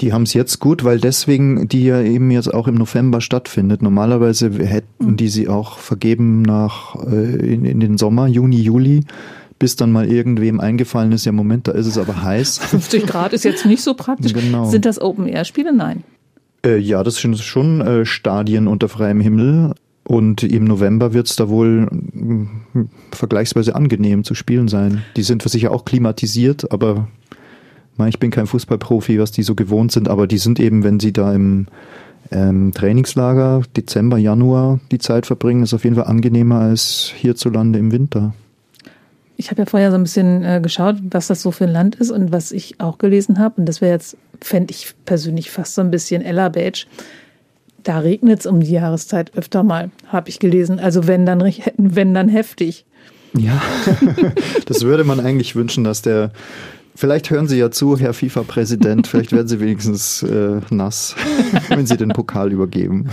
S4: Die haben es jetzt gut, weil deswegen die ja eben jetzt auch im November stattfindet. Normalerweise hätten die sie auch vergeben nach äh, in, in den Sommer, Juni, Juli, bis dann mal irgendwem eingefallen ist, ja Moment, da ist es aber heiß.
S2: 50 Grad ist jetzt nicht so praktisch.
S4: Genau.
S2: Sind das Open-Air-Spiele? Nein.
S4: Äh, ja, das sind schon äh, Stadien unter freiem Himmel. Und im November wird es da wohl mm, vergleichsweise angenehm zu spielen sein. Die sind für sich ja auch klimatisiert, aber ich bin kein Fußballprofi, was die so gewohnt sind, aber die sind eben, wenn sie da im ähm, Trainingslager Dezember, Januar die Zeit verbringen, ist auf jeden Fall angenehmer als hierzulande im Winter.
S2: Ich habe ja vorher so ein bisschen äh, geschaut, was das so für ein Land ist und was ich auch gelesen habe. Und das wäre jetzt, fände ich persönlich fast so ein bisschen Ella Badge. Da regnet es um die Jahreszeit öfter mal, habe ich gelesen. Also wenn dann, wenn dann heftig.
S4: Ja, das würde man eigentlich wünschen, dass der. Vielleicht hören Sie ja zu, Herr FIFA-Präsident. Vielleicht werden Sie wenigstens äh, nass, wenn Sie den Pokal übergeben.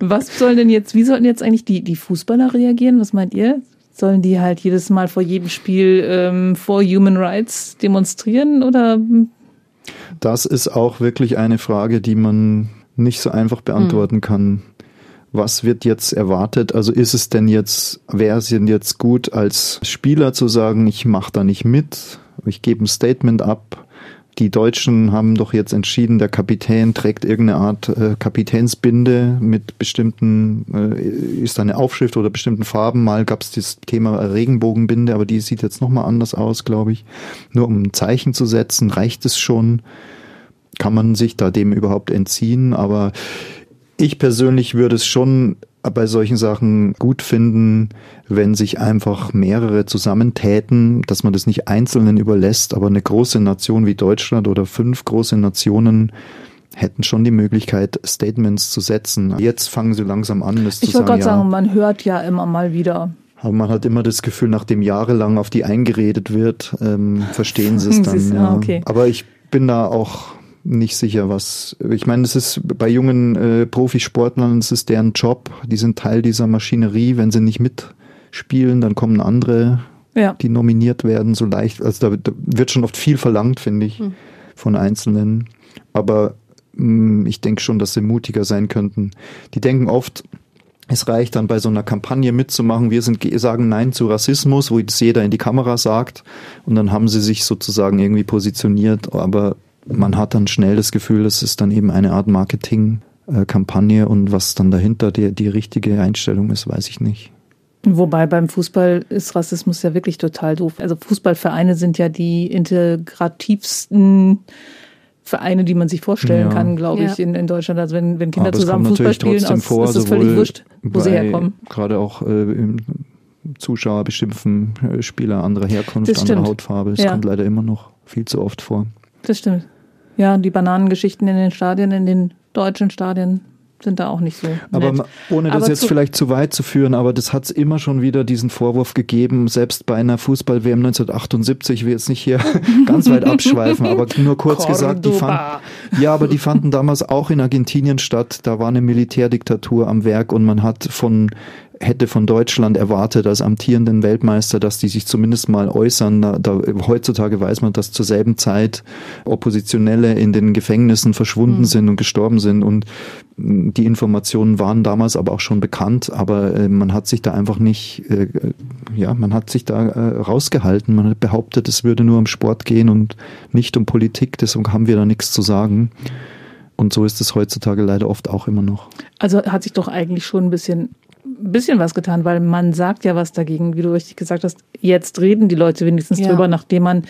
S2: Was sollen denn jetzt, wie sollten jetzt eigentlich die, die Fußballer reagieren? Was meint ihr? Sollen die halt jedes Mal vor jedem Spiel ähm, vor Human Rights demonstrieren oder
S4: Das ist auch wirklich eine Frage, die man nicht so einfach beantworten kann. Was wird jetzt erwartet? Also ist es denn jetzt, wäre es denn jetzt gut, als Spieler zu sagen, ich mache da nicht mit, ich gebe ein Statement ab? Die Deutschen haben doch jetzt entschieden, der Kapitän trägt irgendeine Art äh, Kapitänsbinde mit bestimmten, äh, ist eine Aufschrift oder bestimmten Farben. Mal gab es das Thema Regenbogenbinde, aber die sieht jetzt nochmal anders aus, glaube ich. Nur um ein Zeichen zu setzen, reicht es schon kann man sich da dem überhaupt entziehen. Aber ich persönlich würde es schon bei solchen Sachen gut finden, wenn sich einfach mehrere zusammentäten, dass man das nicht Einzelnen überlässt, aber eine große Nation wie Deutschland oder fünf große Nationen hätten schon die Möglichkeit, Statements zu setzen. Jetzt fangen sie langsam an, das
S2: ich
S4: zu
S2: wollte
S4: sagen.
S2: gerade
S4: Ja,
S2: sagen, man hört ja immer mal wieder.
S4: aber man hat immer das Gefühl, nachdem jahrelang auf die eingeredet wird, ähm, verstehen sie es dann.
S2: ah,
S4: Ja.
S2: okay.
S4: Aber ich bin da auch nicht sicher, was. Ich meine, es ist bei jungen äh, Profisportlern, es ist deren Job. Die sind Teil dieser Maschinerie. Wenn sie nicht mitspielen, dann kommen andere,
S2: Ja.
S4: die nominiert werden, so leicht. Also da, da wird schon oft viel verlangt, finde ich,
S2: Hm.
S4: von Einzelnen. Aber mh, ich denke schon, dass sie mutiger sein könnten. Die denken oft, es reicht dann bei so einer Kampagne mitzumachen. Wir sind, sagen Nein zu Rassismus, wo das jeder in die Kamera sagt. Und dann haben sie sich sozusagen irgendwie positioniert. Aber man hat dann schnell das Gefühl, das ist dann eben eine Art Marketing. äh, Kampagne und was dann dahinter die, die richtige Einstellung ist, weiß ich nicht.
S2: Wobei beim Fußball ist Rassismus ja wirklich total doof. Also Fußballvereine sind ja die integrativsten Vereine, die man sich vorstellen ja. kann, glaube ich, ja. in, in Deutschland. Also wenn, wenn Kinder zusammen Fußball spielen, aus, vor, ist es völlig wurscht, wo sie herkommen.
S4: Gerade auch äh, Zuschauer beschimpfen äh, Spieler anderer Herkunft, anderer Hautfarbe. Das ja. kommt leider immer noch viel zu oft vor.
S2: Das stimmt. Ja, die Bananengeschichten in den Stadien, in den deutschen Stadien sind da auch nicht so.
S4: Aber nett. ohne das aber jetzt vielleicht zu weit zu führen, aber das hat es immer schon wieder diesen Vorwurf gegeben, selbst bei einer Fußball-WM 1978, ich will jetzt nicht hier ganz weit abschweifen, aber nur kurz gesagt, die fanden, ja, aber die fanden damals auch in Argentinien statt. Da war eine Militärdiktatur am Werk und man hat von hätte von Deutschland erwartet als amtierenden Weltmeister, dass die sich zumindest mal äußern. Da, da, heutzutage weiß man, dass zur selben Zeit Oppositionelle in den Gefängnissen verschwunden mhm. sind und gestorben sind und mm, die Informationen waren damals aber auch schon bekannt, aber äh, man hat sich da einfach nicht, äh, ja, man hat sich da äh, rausgehalten. Man hat behauptet, es würde nur um Sport gehen und nicht um Politik, deswegen haben wir da nichts zu sagen. Und so ist es heutzutage leider oft auch immer noch.
S2: Also hat sich doch eigentlich schon ein bisschen ein bisschen was getan, weil man sagt ja was dagegen, wie du richtig gesagt hast. Jetzt reden die Leute wenigstens ja. drüber, nachdem man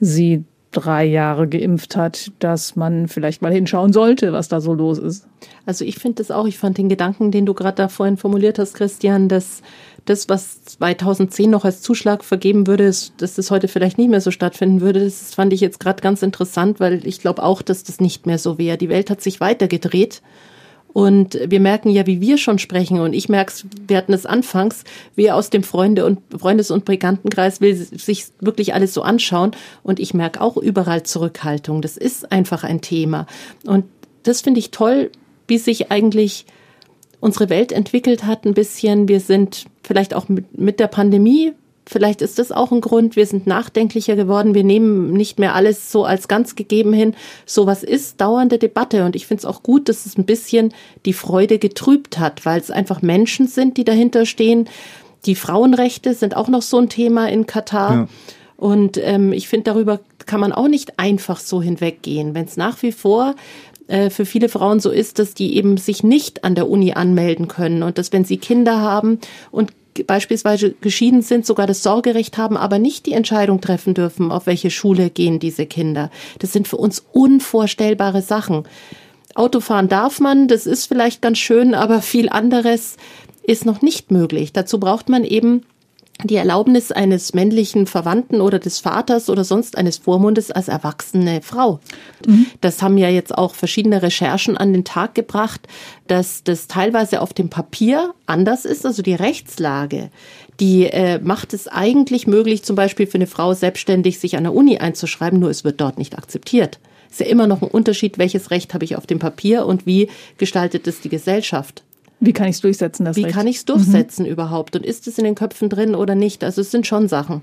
S2: sie drei Jahre geimpft hat, dass man vielleicht mal hinschauen sollte, was da so los ist.
S3: Also ich finde das auch, ich fand den Gedanken, den du gerade da vorhin formuliert hast, Christian, dass das, was 2010 noch als Zuschlag vergeben würde, dass das heute vielleicht nicht mehr so stattfinden würde, das fand ich jetzt gerade ganz interessant, weil ich glaube auch, dass das nicht mehr so wäre. Die Welt hat sich weitergedreht und wir merken ja, wie wir schon sprechen. Und ich merke es, wir hatten es anfangs, wer aus dem Freunde und Freundes- und Brigantenkreis will sich wirklich alles so anschauen. Und ich merke auch überall Zurückhaltung. Das ist einfach ein Thema. Und das finde ich toll, wie sich eigentlich unsere Welt entwickelt hat ein bisschen. Wir sind vielleicht auch mit der Pandemie Vielleicht ist das auch ein Grund. Wir sind nachdenklicher geworden. Wir nehmen nicht mehr alles so als ganz gegeben hin. Sowas ist dauernde Debatte. Und ich finde es auch gut, dass es ein bisschen die Freude getrübt hat, weil es einfach Menschen sind, die dahinter stehen. Die Frauenrechte sind auch noch so ein Thema in Katar. Ja. Und ähm, ich finde, darüber kann man auch nicht einfach so hinweggehen. Wenn es nach wie vor äh, für viele Frauen so ist, dass die eben sich nicht an der Uni anmelden können und dass wenn sie Kinder haben und beispielsweise geschieden sind, sogar das Sorgerecht haben, aber nicht die Entscheidung treffen dürfen, auf welche Schule gehen diese Kinder. Das sind für uns unvorstellbare Sachen. Autofahren darf man, das ist vielleicht ganz schön, aber viel anderes ist noch nicht möglich. Dazu braucht man eben die Erlaubnis eines männlichen Verwandten oder des Vaters oder sonst eines Vormundes als erwachsene Frau. Mhm. Das haben ja jetzt auch verschiedene Recherchen an den Tag gebracht, dass das teilweise auf dem Papier anders ist, also die Rechtslage. Die äh, macht es eigentlich möglich, zum Beispiel für eine Frau selbstständig sich an der Uni einzuschreiben, nur es wird dort nicht akzeptiert. Ist ja immer noch ein Unterschied, welches Recht habe ich auf dem Papier und wie gestaltet es die Gesellschaft.
S2: Wie kann ich es durchsetzen?
S3: Das Wie Recht? kann ich es durchsetzen mhm. überhaupt? Und ist es in den Köpfen drin oder nicht? Also es sind schon Sachen.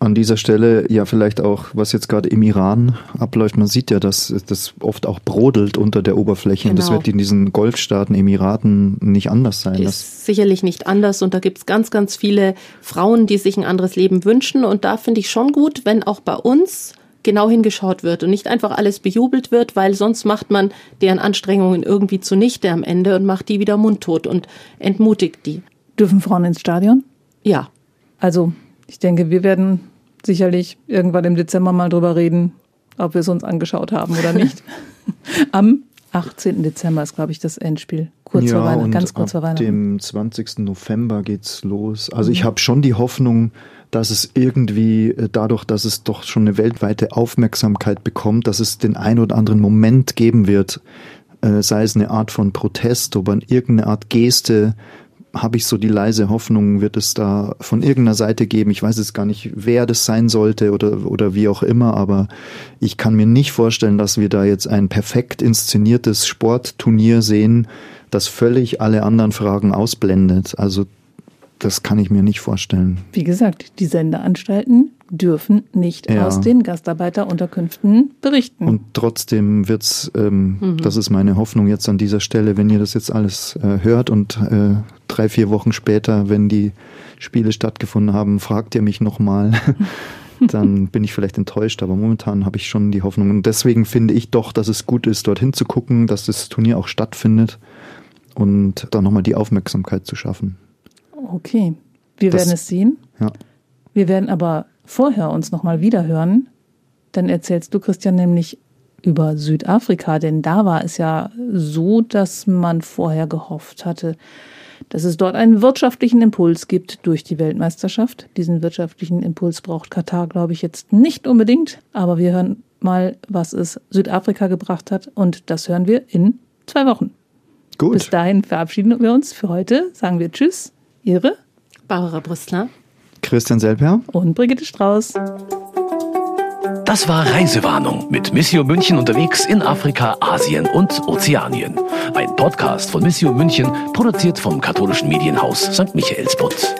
S4: An dieser Stelle ja vielleicht auch, was jetzt gerade im Iran abläuft. Man sieht ja, dass das oft auch brodelt unter der Oberfläche. Genau. Und das genau. wird in diesen Golfstaaten, Emiraten nicht anders sein.
S3: Ist sicherlich nicht anders. Und da gibt es ganz, ganz viele Frauen, die sich ein anderes Leben wünschen. Und da finde ich schon gut, wenn auch bei uns genau hingeschaut wird und nicht einfach alles bejubelt wird, weil sonst macht man deren Anstrengungen irgendwie zunichte am Ende und macht die wieder mundtot und entmutigt die.
S2: Dürfen Frauen ins Stadion?
S3: Ja.
S2: Also, ich denke, wir werden sicherlich irgendwann im Dezember mal drüber reden, ob wir es uns angeschaut haben oder nicht. Am 18. Dezember ist, glaube ich, das Endspiel. Kurz ja, vor Weihnachten, ganz kurz vor Weihnachten.
S4: Dem 20. November geht's los. Also ich habe schon die Hoffnung, dass es irgendwie äh, dadurch, dass es doch schon eine weltweite Aufmerksamkeit bekommt, dass es den ein oder anderen Moment geben wird, äh, sei es eine Art von Protest oder irgendeine Art Geste, habe ich so die leise Hoffnung, wird es da von irgendeiner Seite geben. Ich weiß jetzt gar nicht, wer das sein sollte oder, oder wie auch immer, aber ich kann mir nicht vorstellen, dass wir da jetzt ein perfekt inszeniertes Sportturnier sehen, das völlig alle anderen Fragen ausblendet. Also das kann ich mir nicht vorstellen.
S2: Wie gesagt, die Sendeanstalten dürfen nicht ja. aus den Gastarbeiterunterkünften berichten.
S4: Und trotzdem wird's, ähm, mhm. das ist meine Hoffnung jetzt an dieser Stelle, wenn ihr das jetzt alles äh, hört und äh, drei, vier Wochen später, wenn die Spiele stattgefunden haben, fragt ihr mich nochmal. dann bin ich vielleicht enttäuscht, aber momentan habe ich schon die Hoffnung. Und deswegen finde ich doch, dass es gut ist, dorthin zu gucken, dass das Turnier auch stattfindet und da nochmal die Aufmerksamkeit zu schaffen.
S2: Okay, wir das, werden es sehen.
S4: Ja.
S2: Wir werden aber vorher uns nochmal wieder hören. Dann erzählst du, Christian, nämlich über Südafrika, denn da war es ja so, dass man vorher gehofft hatte, dass es dort einen wirtschaftlichen Impuls gibt durch die Weltmeisterschaft. Diesen wirtschaftlichen Impuls braucht Katar, glaube ich, jetzt nicht unbedingt, aber wir hören mal, was es Südafrika gebracht hat und das hören wir in zwei Wochen.
S4: Gut.
S2: Bis dahin verabschieden wir uns für heute, sagen wir Tschüss, Ihre
S3: Barbara Brüstler,
S4: Christian Selper
S2: und Brigitte Strauß.
S5: Das war Reisewarnung mit Missio München unterwegs in Afrika, Asien und Ozeanien. Ein Podcast von Missio München, produziert vom katholischen Medienhaus St. Michaelsbund.